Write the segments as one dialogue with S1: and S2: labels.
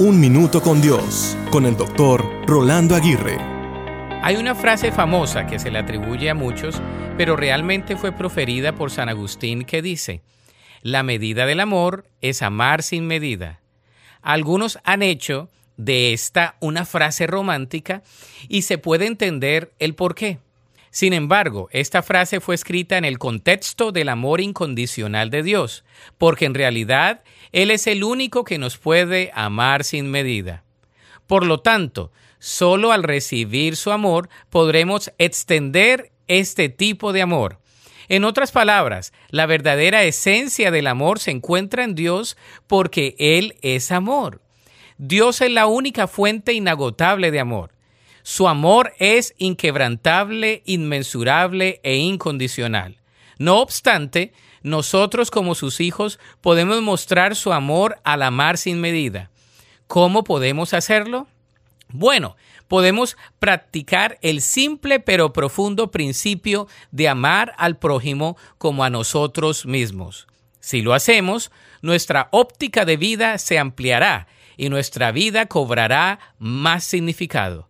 S1: Un Minuto con Dios, con el doctor Rolando Aguirre.
S2: Hay una frase famosa que se le atribuye a muchos, pero realmente fue proferida por San Agustín que dice, la medida del amor es amar sin medida. Algunos han hecho de esta una frase romántica y se puede entender el por qué. Sin embargo, esta frase fue escrita en el contexto del amor incondicional de Dios, porque en realidad Él es el único que nos puede amar sin medida. Por lo tanto, solo al recibir su amor podremos extender este tipo de amor. En otras palabras, la verdadera esencia del amor se encuentra en Dios porque Él es amor. Dios es la única fuente inagotable de amor. Su amor es inquebrantable, inmensurable e incondicional. No obstante, nosotros como sus hijos podemos mostrar su amor al amar sin medida. ¿Cómo podemos hacerlo? Bueno, podemos practicar el simple pero profundo principio de amar al prójimo como a nosotros mismos. Si lo hacemos, nuestra óptica de vida se ampliará y nuestra vida cobrará más significado.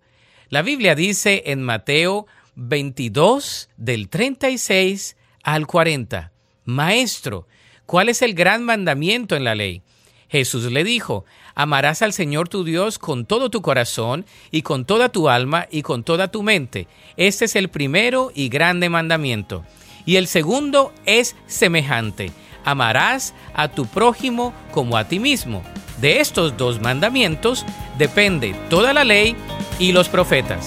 S2: La Biblia dice en Mateo 22 del 36 al 40, Maestro, ¿cuál es el gran mandamiento en la ley? Jesús le dijo, amarás al Señor tu Dios con todo tu corazón y con toda tu alma y con toda tu mente. Este es el primero y grande mandamiento. Y el segundo es semejante, amarás a tu prójimo como a ti mismo. De estos dos mandamientos depende toda la ley y los profetas.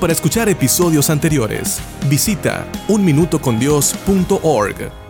S1: Para escuchar episodios anteriores, visita unminutocondios.org.